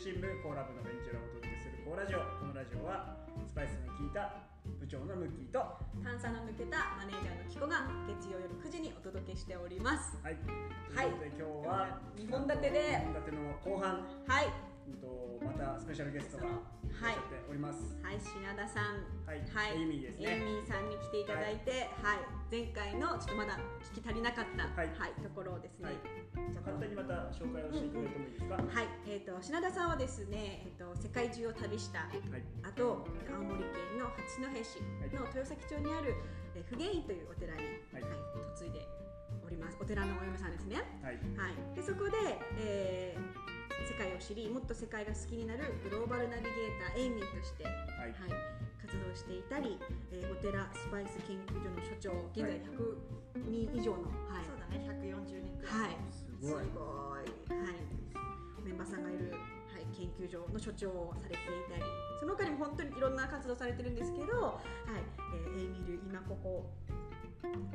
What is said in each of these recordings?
心部コーラ部のベンチュラをお届けするコーラジオ。このラジオはスパイスの効いた部長のムッキーと。は炭酸の抜けたマネージャーのキコが月曜夜9時にお届けしておりますいということはいで今日は2本立てで2本立ての後半はいうんとまたスペシャルゲストがい。らっしゃっております、はい品田さん。はい。エイミーですね。エイミーさんに来ていただいてはい、前回のちょっとまだ聞き足りなかったははいい、ところをですね、はい。じゃあ簡単にまた紹介をしていただいてもいいですか、はい、えー、と品田さんはですね、えー、と世界中を旅したはい。あと青森県の八戸市の豊崎町にある、えー、普賢院というお寺に、はい。はい嫁いでおります。お寺のお嫁さんですね。はい。はい、でそこで、えー世界を知りもっと世界が好きになるグローバルナビゲーターエイミーとして、はい。活動していたり、えーお寺スパイス研究所の所長現在100人以上の、はい。そうだね、140人くらい。はい、すごい。はい、メンバーさんがいる、はい、研究所の所長をされていたりその他にも本当にいろんな活動されてるんですけど、はい。えーエイミル今ここ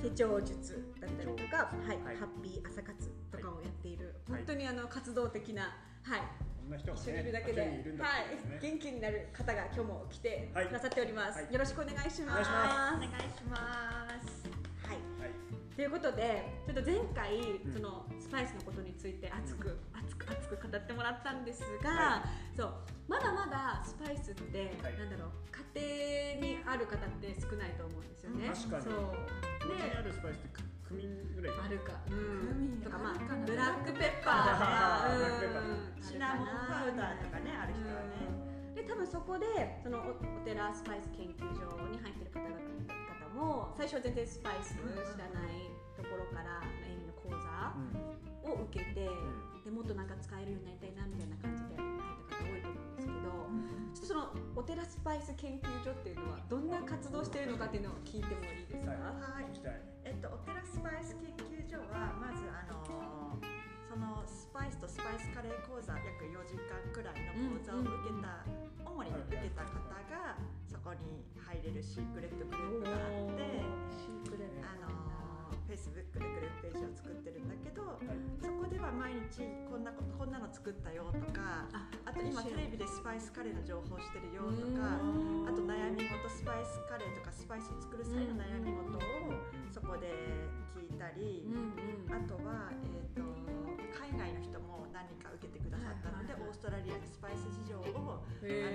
手帳術だったりとか、はい。はい。ハッピー朝活とかをやっている、はい。本当にあの活動的な、はい、こんな人が一緒にいねるだけで、八人い。るんだはい元気になる方が今日も来てはい。くださっております、はい。よろしくお願いします。お願いします。お願いします。はい。はいということでちょっと前回、ん。そのスパイスのことについて熱く、熱く熱く語ってもらったんですが、はそう。まだまだスパイスって、はい。なんだろう家庭にある方って少ないと思うんですよね。確かに。そう。うちにあでるスパイスってククミンぐらいあるか、うクミンん、とかまあブラックペッパあーーとか、ブラックペッパー。うん。シナモンパウダーとかね、ある人はね。うん。で多分そこでそのおお寺スパイス研究所に入ってる方々方も最初は全然スパイス知らないところからエイミの講座うん。を受けて、ん。でもっとなんか使えるようになりたいなみたいな感じで入った方多いと思うんですけど、ちょっとそのお寺スパイス研究所っていうのはどんな活動しているのかっていうのを聞いてもいいですか、はいえっと、お寺スパイス研究所はまずあのそのスパイスとスパイスカレー講座約4時間くらいの講座を受けた、主に受けた方がそこに入れるシークレットグループがあって Facebook でグループページを作ってるんだけど、はい。そこでは毎日こんなここんなの作ったよとかああと今テレビでスパイスカレーの情報してるよとかうん。あと悩み事スパイスカレーとかスパイスを作る際の悩み事をそこで聞いたり、あとは、えー、と海外の人も何人か受けてくださったので、オーストラリアのスパイス事情をあの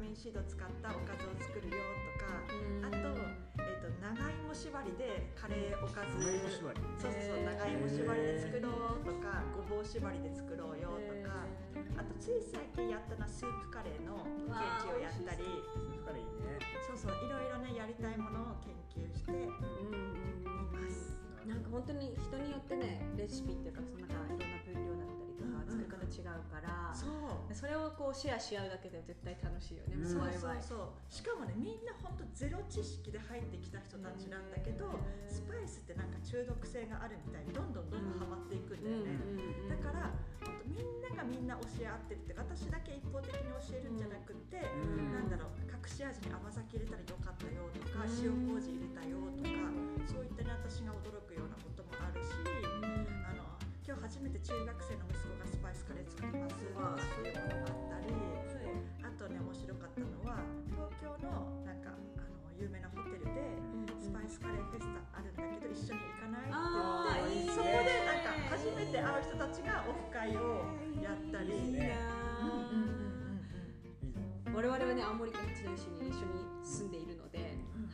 クミンシードを使ったおかずを作るよとか、うん。あと,、えー、と長芋縛りでカレーおかず。長芋縛り。そうそうそう長芋縛りで作ろうとかごぼう縛りで作ろうよとかあとつい最近やったのはスープカレーの研究をやったり。スープカレーいいね。そうそういろいろねやりたいものを研究していうんうんうん。ます。なんか本当に人によってねレシピっていうかそのなんかいろんな分量だった作り方違うから、そう。それをこうシェアし合うだけで絶対楽しいよね、うん。そうそうそう。しかもねみんな本当ゼロ知識で入ってきた人たちなんだけどスパイスってなんか中毒性があるみたいにどんどんどんどんハマっていくんだよね、だから本当みんながみんな教え合ってるって私だけ一方的に教えるんじゃなくって、うん。なんだろう隠し味に甘酒入れたらよかったよとか、うん。塩麹入れたよとかそういったね私が驚くようなこともあるし、あの今日初めて中学生の息子がスパイスカレー作ります。とかそうい。うものがあったりあとね面白かったのは東京のなんかあの有名なホテルでスパイスカレーフェスタあるんだけど一緒に行かないって言ってそこでなんか初めて会う人たちがオフ会をやったり。い我々はね青森県八戸市に一緒に住んでいるので、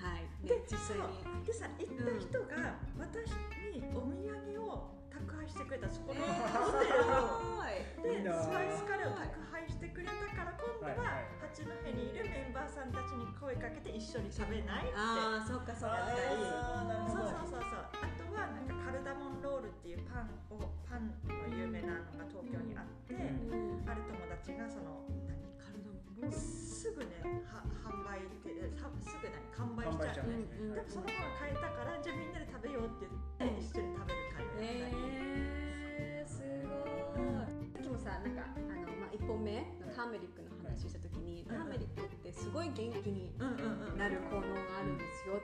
はい、ねで実際にでさ行った人が私にお土産を宅配してくれたそこのホテルを。でいいなスパイスカレーを宅配してくれたから今度は八戸にいるメンバーさんたちに声かけて一緒に食べないって。ああそっかそっか。やったりあーなるほどそうそうそうそう。あとはなんかカルダモンロールっていうパンをパンの有名なのが東京にあって、うん。ある友達がその何カルダモンロールすぐねは販売ってさすぐ何完売しちゃう。完売しちゃううんうんでもそのまま買えたからじゃあみんなで食べようって言って一緒に食べるえー、すごい。さっきもさなんかあの、まあ、1本目のターメリックの話した時に、はいターメリックってすごい元気になる効能があるんですよ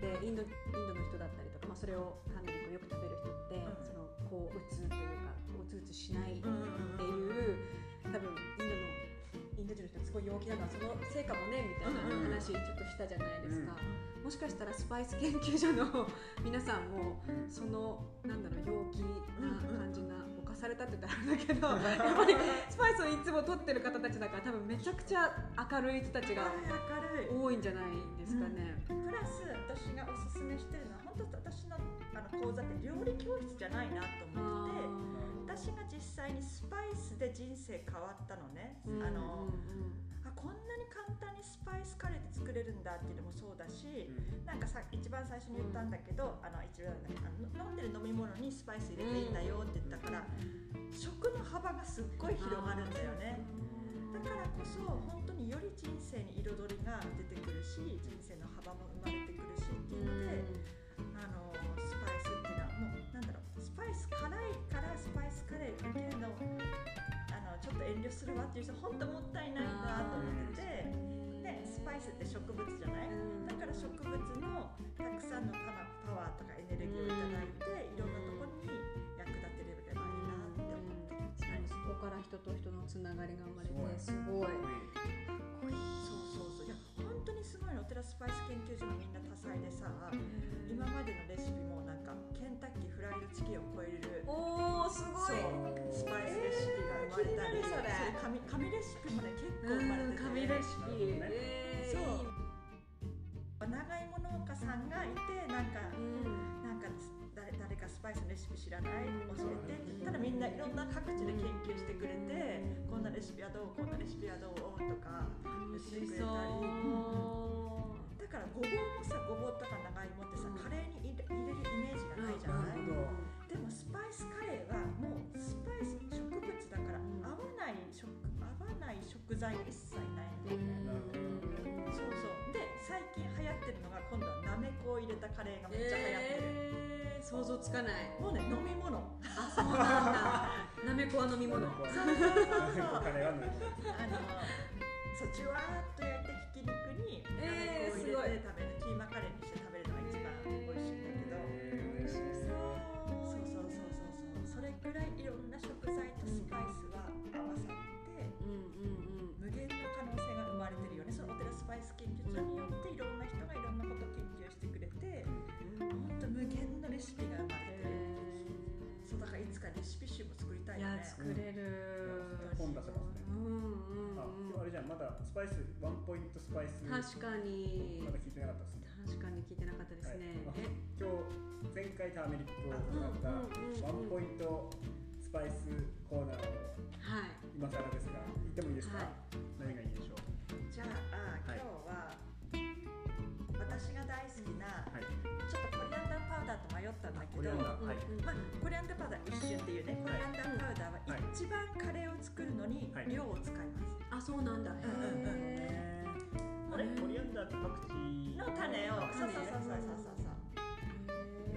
でインドインドの人だったりとか、まあ、それをターメリックをよく食べる人って、うん。そのこううつというかうつうつしないっていう多分インドのインド人の人すごい陽気だからそのせいかもねみたいな話ちょっとしたじゃないですか、もしかしたらスパイス研究所の皆さんもそのなんだろう陽気な感じな犯されたって言ったらあれだけどやっぱりスパイスをいつも取ってる方たちだから多分めちゃくちゃ明るい人たちが多いんじゃないですかね。プラス私がおすすめしてるのは本当私のあの講座って料理教室じゃないなと思ってて私が実際にスパイスで人生変わったのね、うんあのうん。あこんなに簡単にスパイスカレーって作れるんだっていうのもそうだし、なんかさ一番最初に言ったんだけど、あの一番あの飲んでる飲み物にスパイス入れていいんだよって言ったから、食の幅がすっごい広がるんだよね。だからこそ本当により人生に彩りが出てくるし人生の幅も生まれてくるしっていうので、あのスパイスってパイス辛いからスパイスカレー受けるのあのちょっと遠慮するわっていう人本当もったいないなと思ってて、ね、スパイスって植物じゃない？だから植物のたくさんのパワーとかエネルギーをいただいていろんなところに役立てればいいなって思ってそこから人と人のつながりが生まれてす。ごい。そうそうそう。いや本当にすごいのお寺スパイス研究所のみんな多彩でさ今までのレシピもなんかケンタッキーフライドチキンを超える。おおすごい。スパイスレシピが生まれたり、えーそれ。紙紙レシピもね結構生まれてて、紙レシピ。ねえー。そう長芋農家さんがいてなんかうんパイスのレシピ知らない？教えて。って言ったらみんないろんな各地で研究してくれてこんなレシピはどうこんなレシピはどうとか楽し言ってくれたり。だからごぼうもさごぼうとか長芋ってさカレーに入れるイメージがないじゃない、でもスパイスカレーはもうスパイス植物だから合わない食合わない食材が一切ないんだよね、そうそう。で最近流行ってるのが今度はなめこを入れたカレーがめっちゃ流行ってる、えー想像つかない。もうね飲み物あそうなんだ。なめこは飲み物。そうそうそうカレーはねあのそうじゅわーっと焼いたひき肉になめこを入れて食べる、キーマカレーにして食べるのが一番美味しいんだけど、美味しそう。そうそうそうそうそうそれくらいいろんな食材とスパイスが合わさってうんうんうん。無限の可能性が生まれてるよねそのお寺スパイス研究所によっていろんな人かレシピ集も作りたいいやよね作れる。本出せますね。うんうんあうん。今日あれじゃん。まだスパイスワンポイントスパイスまだ確かに。聞いてなかったですね。確かに聞いてなかったですね。はい。え今日前回ターメリックを使ったうんうんうんうん。ワンポイントスパイスコーナーをはい。今更ですが言ってもいいですか、はい。何がいいでしょう？じゃあ今はい。日は私が大好きなはい。ちょっとコリアンダーパウダーと迷ったんだけどコリアンダーはい。まあ、コリアンダーパウダー一瞬っていうねコリアンダーパウダーは一番カレーを作るのにはい。量を使います、あそうなんだ。へーあれ？コリアンダーってパクチーの種を。あそうそう種そうそうそうそう。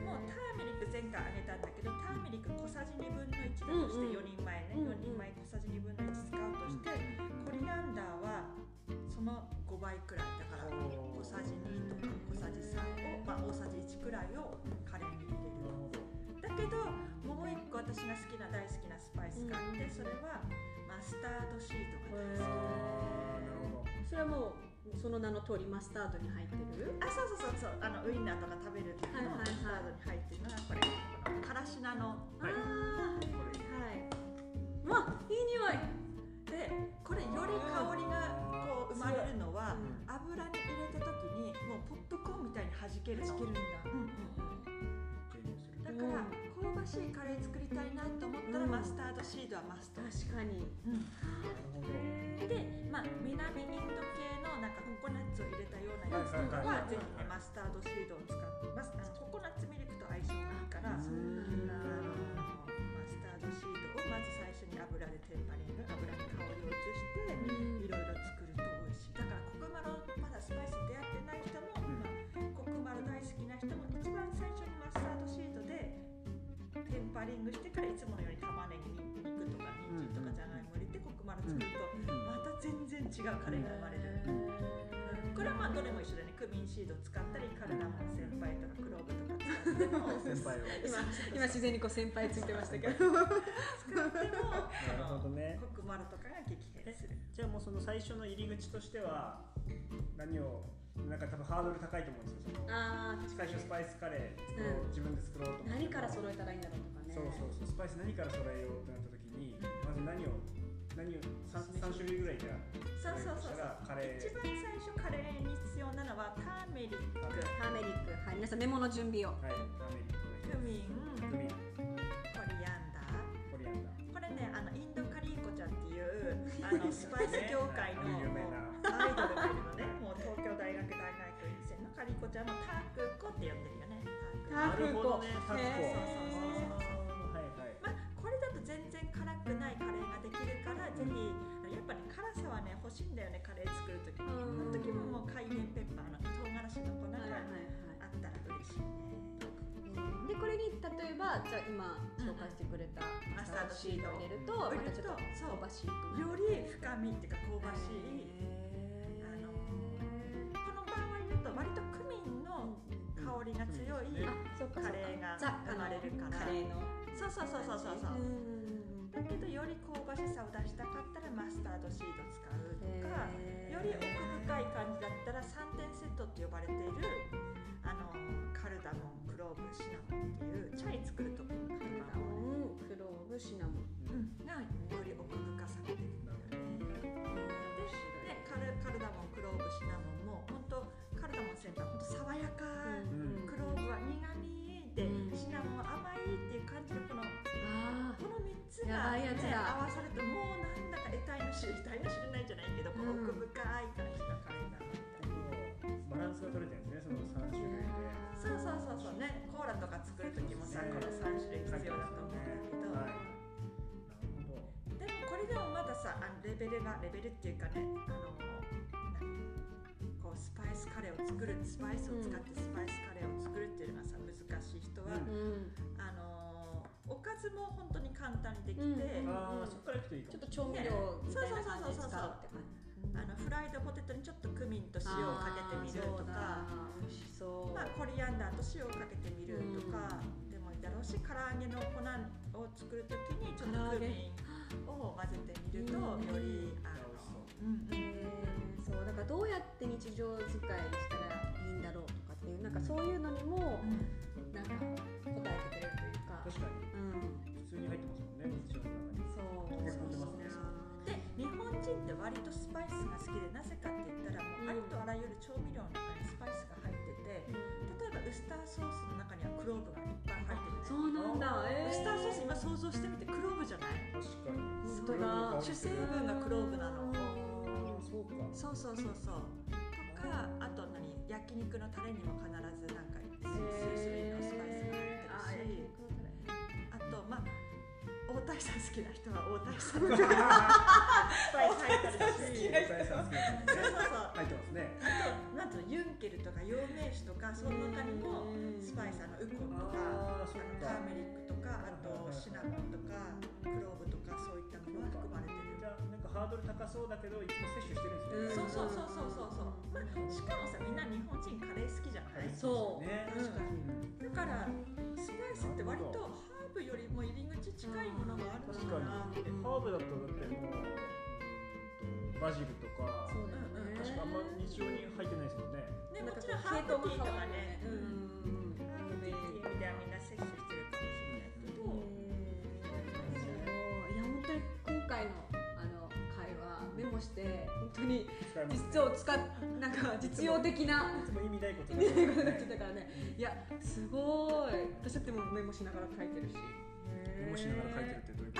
もうターメリック前回あげたんだけどターメリック小さじ2分の1だとして4人前ね、うんうん。4人前小さじ2分の1使うとして、コリアンダーはその5倍くらいだから小さじ2とか小さじ3を、まあ、大さじ1くらいをカレーに入れるだけどもう一個私が好きな大好きなスパイスがあって、それはマスタードシートが大好き。それはもうその名の通りマスタードに入ってる？あそうそうそうそう。あのウインナーとか食べる時のマスタードに入ってるのがこれこのからし菜の。はいはい。わいい匂い。でこれより香りがこう生まれるのはうん。油に入れた時にもうポップコーンみたいに弾けるの弾ける。んだ。うん。だから香ばしいカレー作りたいなと思ったらうん。マスタードシードはマスト、確かに。で、まあ、南インド系のなんかココナッツを入れたようなやつとかはぜひねマスタードシードを使ってます。ココナッツミルクと相性がいいから。マスタードシードをまず最初に油でテンパリング油に香りを移してうん。いろいろ作ると美味しい。だからコクマロまだスパイスに出会ってない人も、うん。まあ、コクマロ大好きな人も一番最初にマスタードシートでテンパリングしてからいつものように玉ねぎに肉とか人参とかじゃがいも入れてコクマロ作ると、また違うカレーが生まれる、うんこれはまあどれも一緒でね。クミンシード使ったりカルダモン先輩とかクローブとか。使っても先輩を。今今自然にこう先輩ついてましたけど。使ってもなるほどね。コクマロとかが激変するじゃあもう。その最初の入り口としては何をなんか多分ハードル高いと思う。んですよその最初スパイスカレー作ろう、う。ん自分で作ろう。と思って何から揃えたらいいんだろう。とかねそう。そう。そう。スパイス何から揃えよう。ってなった時にまず何を何を 3, 三種類ぐらいじゃそうそうそうそう。カレー。一番最初カレーに必要なのはターメリック。ターメリック。はい皆さんメモの準備を。はいターメリッククミンクミンコリアンダー。コリアンダー。これねあのインドカリーコちゃんっていう あのスパイス業界のね。有名な。アイドルがいるのね。もう東京大学大学院生のカリーコちゃんのタークコって呼んでるよね。タークタークコ。なるほどねタコへーはいはい。まあこれだと全然辛くないカレーぜひやっぱり辛さはね欲しいんだよねカレー作る時。にうん。その時ももうカイエンペッパーの唐辛子の粉があったら嬉しいね。でこれに例えばじゃあ今紹介してくれたマスタードシードを入れるとまたちょっと香ばしいより深みっていうか香ばしい。あのこの場合だと割とクミンの香りが強いカレーがザ生まれるから。カレーの。そうそうそうそうそうそう。うんだけどより香ばしさを出したかったらマスタードシード使うとかより奥深い感じだったら3点セットって呼ばれているあのカルダモンクローブシナモンっていうチャイ作る時にカルダモン。クローブシナモン。うんがより奥深さが出てくるんだよね。でカルカルダモンクローブシナモンも本当カルダモン先輩本当爽やか、ん。クローブは苦味で、うん。シナモンは甘いっていう感じのこのあこの3つやが、ね、ばいやつだ。合わさるともうなんだか得体の知りたいの知れないじゃないけど、この奥深い感じのカレーだなみたいな。バランスが取れてるん。ですねその3種類でそうそうそうそう。ね。コーラとか作る時もさこの3種類必要だと思うんだけど、はいなるほどでもこれでもまださあのレベルがレベルっていうかねあの何こうスパイスカレーを作るスパイスを使ってスパイスカレーを作るっていうのがさ難しい人は、うんおかずも本当に簡単にできて、うんああそこからいくといいかも。ちょっと調味料みたいな感じで使うって感じ。あのフライドポテトにちょっとクミンと塩をかけてみるとか。美味しそう。まあ、コリアンダーと塩をかけてみるとかでもいいだろうし、唐揚げの粉を作るときにちょっとクミンを混ぜてみるとうんよりあのうんうん。へーそう。だからどうやって日常使いしたらいいんだろうとかっていうなんかそういうのにもなんか答えてくれるというか確かに。うん。普通に入ってますもんね。日常の中にそう。溶け込んでますね。で日本人って割とスパイスが好きでなぜかって言ったらもうありとあらゆる調味料の中にスパイスが入ってて例えばウスターソースの中にはクローブがいっぱい入ってるねそうなんだ。えウスターソース今想像してみてクローブじゃない？確かに。本当だ。主成分がクローブなの。そうかそうそうそう。そうとかあと何？焼肉のタレにも必ずなんか数種類のスパイスまあ大谷さん好きな人は大谷さん。のスパイス入ってるし大谷さん好きですねそうそうそう。入ってますねあとなんとユンケルとか陽明酒とかその中にもスパイスあのウコンとかあのか。ターメリックとかあとシナモンとかクローブとかそういったものが含まれてる。じゃあなんかハードル高そうだけどいつも摂取してるんですよね。そうそうそうそうそうそう、まあ、しかもさみんな日本人カレー好きじゃない？そうねうん確かに。だからスパイスって割とハーブよりも入り口近いものがあるの確かなってかにハーブだとだってもうバジルとかそうだよね。確かあんま日常に入ってないですもんねねもちろんハーブティーとかね、ううん。ん。ハーブティーっていう意味ではみんな摂取して話メモして本当に実を使っなんか実用的な意味ないこと意味ないことになってたからね。いやすごい。私だってもうメモしながら書いてるし。メモしながら書いてるってどういうこ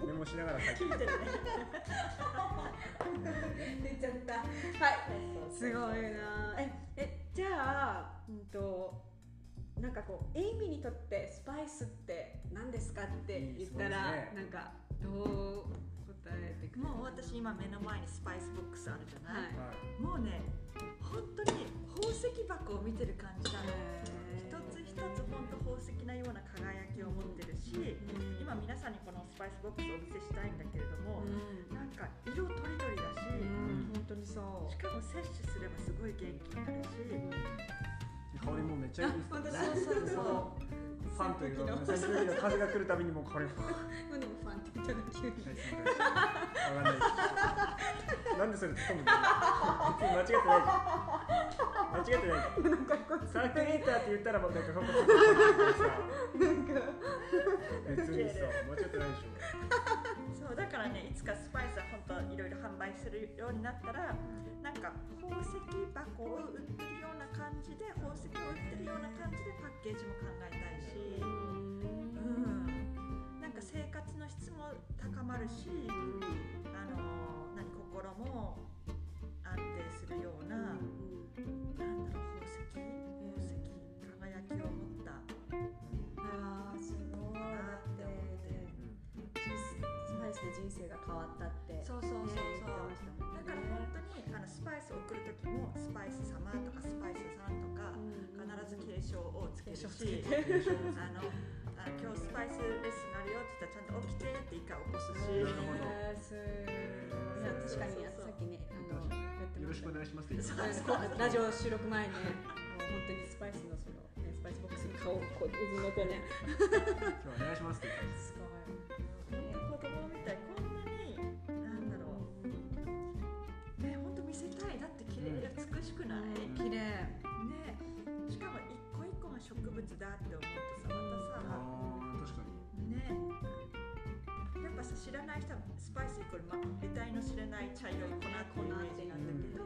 と？メモしながら書いてる。聞いてる。ね 出ちゃった。はい。すごいな。ええじゃあうんとなんかこうエイミにとってスパイスって何ですかって言ったら、ね。なんかどう答えてくれるもう私今目の前にスパイスボックスあるじゃない、はい。はいもうね本当に宝石箱を見てる感じなの一つ一つ本当宝石なような輝きを持ってるし、今皆さんにこのスパイスボックスをお見せしたいんだけれども、うん。か色とりどりだし、うん。本当にそう。しかも摂取すればすごい元気になるし、香りもめっちゃいいですあ本当だ。そうそうそう。ファンというか 風が来るたびにもう香り 何でもファンって言ったら急にはいすみませんわかんないですなんでそれ突っ込むの別に間違ってない間違ってないなんかこうサーキュレーターって言ったらもうなんかここなんか別にさ間違ってないでしょそうだからね。いつかスパイスは本当いろいろ販売するようになったらなんか宝石箱を売ってるような感じで宝石を売ってるような感じでパッケージも考えたいし、う、んか生活の質も高まるし、あの何心も安定するような、なんだろう宝石宝石輝きを持ったあーすごいだってスパイスで人生が変わったって。そうそうそうそう。だから本当にあのスパイスを送る時もスパイス様とかスパイスさんとか必ず敬称をつけるし敬称つけて。あのあ今日スパイスレッスンがあるよって言ったらちゃんと起きてって一回起こすし。なるほど確かにさっきねあのやってよろしくお願いしますってラジオ収録前ねもう本当にスパイスのそのねスパイスボックスに顔をこううずめてね。今日はお願いしますって言ってますすごい。本当子供みたいこんなになんだろう。ね本当見せたい。だって綺麗で美しくない、ね綺麗。しかも一個一個が植物だって思うと知らない人はスパイスイコール、ま、得体の知れない茶色い粉っていうイメージなんだけど、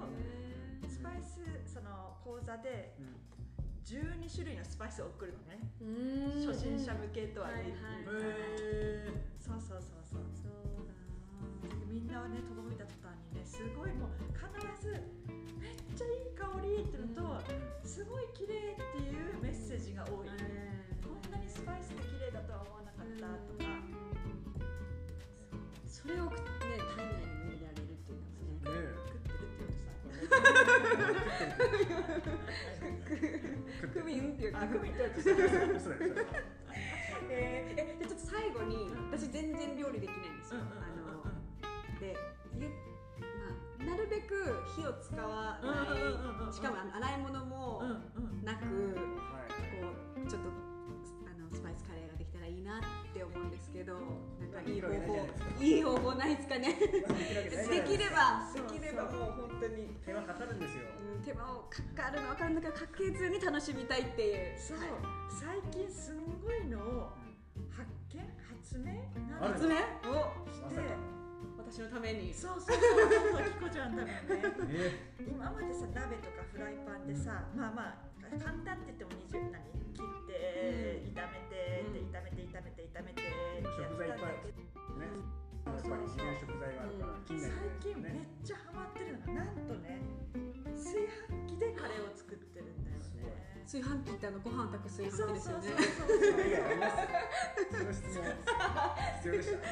スパイスその講座でうん12種類のスパイスを送るのね。うん。初心者向けとははいね、そうそうそうそう。そうだ。みんなはね届いた途端にねすごいもう必ずめっちゃいい香りっていうのとすごい綺麗っていうメッセージが多い、こんなにスパイスで綺麗だとは思わなかったとか、それをね体内に入れられるっていうのがねね食ってるって言うとさクミンっていうあクミンってやつええー、えでちょっと最後に私全然料理できないんですよ、あのでゆまあ、なるべく火を使わない、しかも洗い物もなく、こうちょっとあのスパイスカレーができたらいいなって思うんですけどかいい方法いい方法ないですかね。できれば。できればもう本当に、手間かかるんですよ。うん、手間をかかるの分かるんだけどかけずに楽しみたいっていう。そう、はい最近すんごいのを発見発明？発明？をして私のために。そうそうそう。そうキコちゃんだもんね。え今までさ鍋とかフライパンでさまあまあ簡単って言っても20何切って、炒めて、うんで炒めて炒めて炒めて食材いっぱいね。やっぱり入れる食材があるから気になる最近めっねちゃハマってるのがなんとね炊飯器でカレーを作ってるんだよ。ね炊飯器ってあのご飯炊く炊飯そう器ですよね。そうそうそう。それ以外ありますその質問必要でした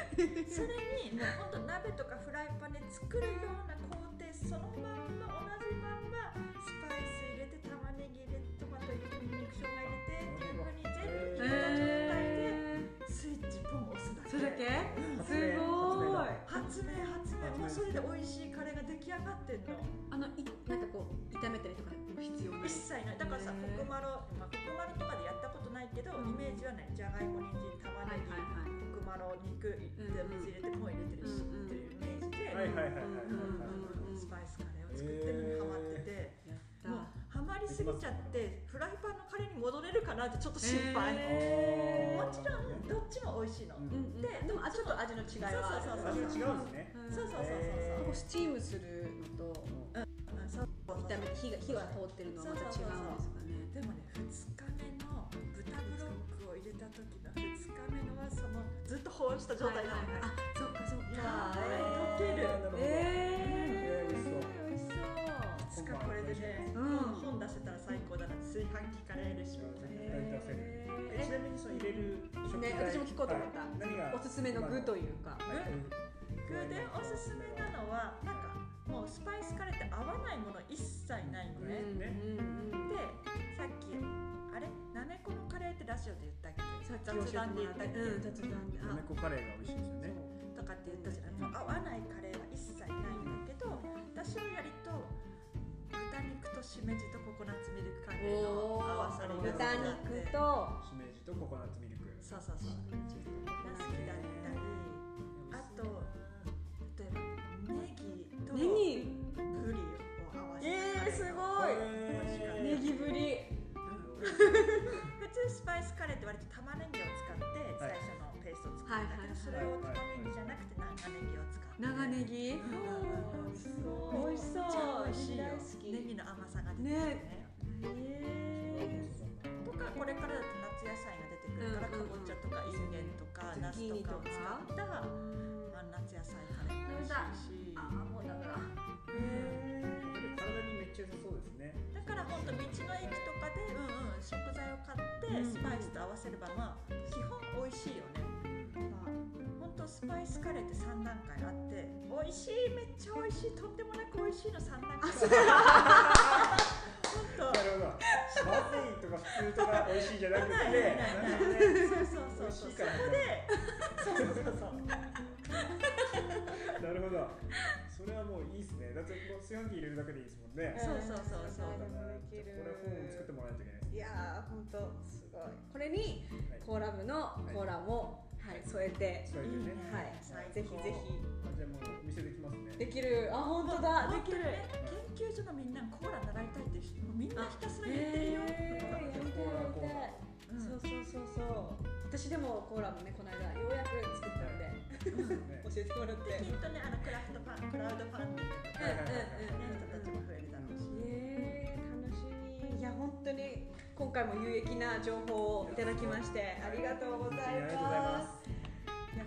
それにもう本当鍋とかフライパンで作るような工程そのまんま同じまんまスパイス入れて玉ねぎ入れてトマト入れてニンニク生姜入れてっていう風に全部入れた状態でえスイッチポン押すだけそれだけうんすごい。発明発明。もうそれで美味しいカレーが出来上がってんの。あのいなんかこう炒めたりとか。も必要な。い一切ない。だからさコクマロ、まあ、コクマロとかでやったことないけどイメージはねじゃがいも人参玉はいねぎ、はいはいコクマロ肉入れて水入れてポン入れてるし、っていうイメージで、はいはいはいはいはいうんスパイスカレーを作ってるのにハマってて、もうハマりすぎちゃってフライパンのカレーに戻れるかなってちょっと心配、へもちろんどっちも美味しいの、うんででもあちょっと味の違いはある。そうそう味が違うんですね。うんそうそうそうそう。へここスチームするのとうん。そうそうそう炒めて火が火が通ってるのはまた違うんですかね。でもね2日目の豚ブロックを入れた時の2日目のはそのずっと保温した状態なのね、あそっかそっか。いやー溶けるなるほどえー。美味しそう美味しそう。いつかこれでね、うん。本出せたら最高だな炊飯器カレーレシピみたいな、絶対出せるえちなみにその入れる食材。ね私も聞こうと思った。はい。何がおすすめの具というか。はい。具でおすすめなのはなんかもうスパイスカレーって合わないもの一切ないのね、ねでさっきあれ？なめこのカレーってラジオで言ったっけ？さっき雑談で言ったっけ、うん雑談で。あなめこカレーが美味しいですよね。とかって言ったじゃない。もう合わないカレーは一切ないんだけど私はやりと豚肉としめじとココナッツミルクカレーの合わさりが好き豚肉と。しめじとココナッツミルク。そうそうそう。が好きだったりさが出てくるね。へとかこれからだと夏野菜が出てくるから、うんうんうんかぼちゃとかインゲンとかナスとかを使ったあの夏野菜カレーも美味しい。しあもうダメだ。ー。体にめっちゃ良さそうですね。だから本当道の駅とかで、うんうん、食材を買ってうん。スパイスと合わせればまあ基本美味しいよね本当スパイスカレーって3段階あって美味しいめっちゃ美味しいとんでもなく美味しいの3段階。本当 なるほど。まずいとか普通とか美味しいじゃなくて。そうそうそうそこでそうそうそうそう。なるほど。それはもういいですね。だってもう炊飯器入れるだけでいいですもんね。そうそうそうそう。これ本を作ってもらわないといけないですいやー本当すごい。これにはい。コーラムのコーラもはい添えて。それでね。はい。ぜひぜあじゃあもうお店できますね。ひできる。あ本当だ。できる。ね研究所のみんなコーラ習いたいってみんなひたすら言ってるよ、へーやりたいやりたい。うん。そうそうそうそう。私でもコーラもねこの間ようやく作ったんで。ね。教えてもらって。きっとねあのクラフトパンクラウドファンディングとか、人たちも増えるだろうし、えー、楽しみ。いや本当に今回も有益な情報をいただきましてありがとうございまます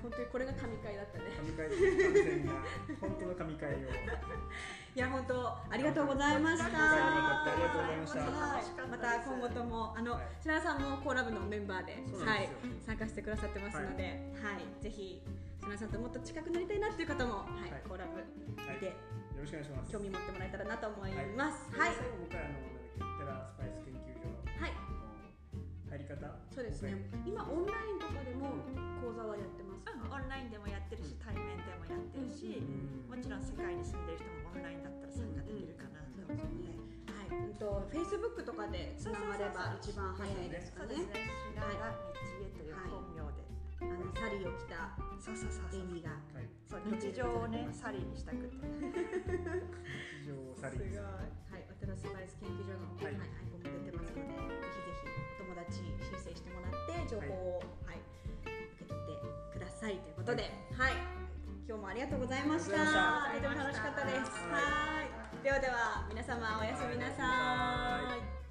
本当にこれが神回だったね。神回完全な本当の神回を。いや本当ありがとうございました。ありがとうございました。はい、また今後ともあの、はい。白田さんもコーラ部のメンバーではい。参加してくださってますので、はい、ぜひ白田さんともっと近くなりたいなっていう方も、はい。はい。コーラ部はい。見てよろしくお願いします。興味持ってもらえたらなと思います。はい、最後もう一回あのテラスパイス研究所のはい、入り方そうですね。今オンラインとかでも講座ラインでもやってるし対面でもやってるし、うん。もちろん世界に住んでる人もオンラインだったら参加できるかなと思って、はい、うんとフェイスブックとかでつながれば一番早いですかね。そうです。ね。白田道恵という本名で、あのサリーを着たそうそうそうそう。が。はいそう日常をねサリーにしたくて。日常サリーです。はい、ワテラスパイス研究所の、ははいいアイコンも出てますので、ぜひぜひお友達申請してもらって情報を、はい受け取ってくださいとことで、はい、今日もありがとうございました。あとても楽しかったです。ははい、ではでは皆様おやすみなさい。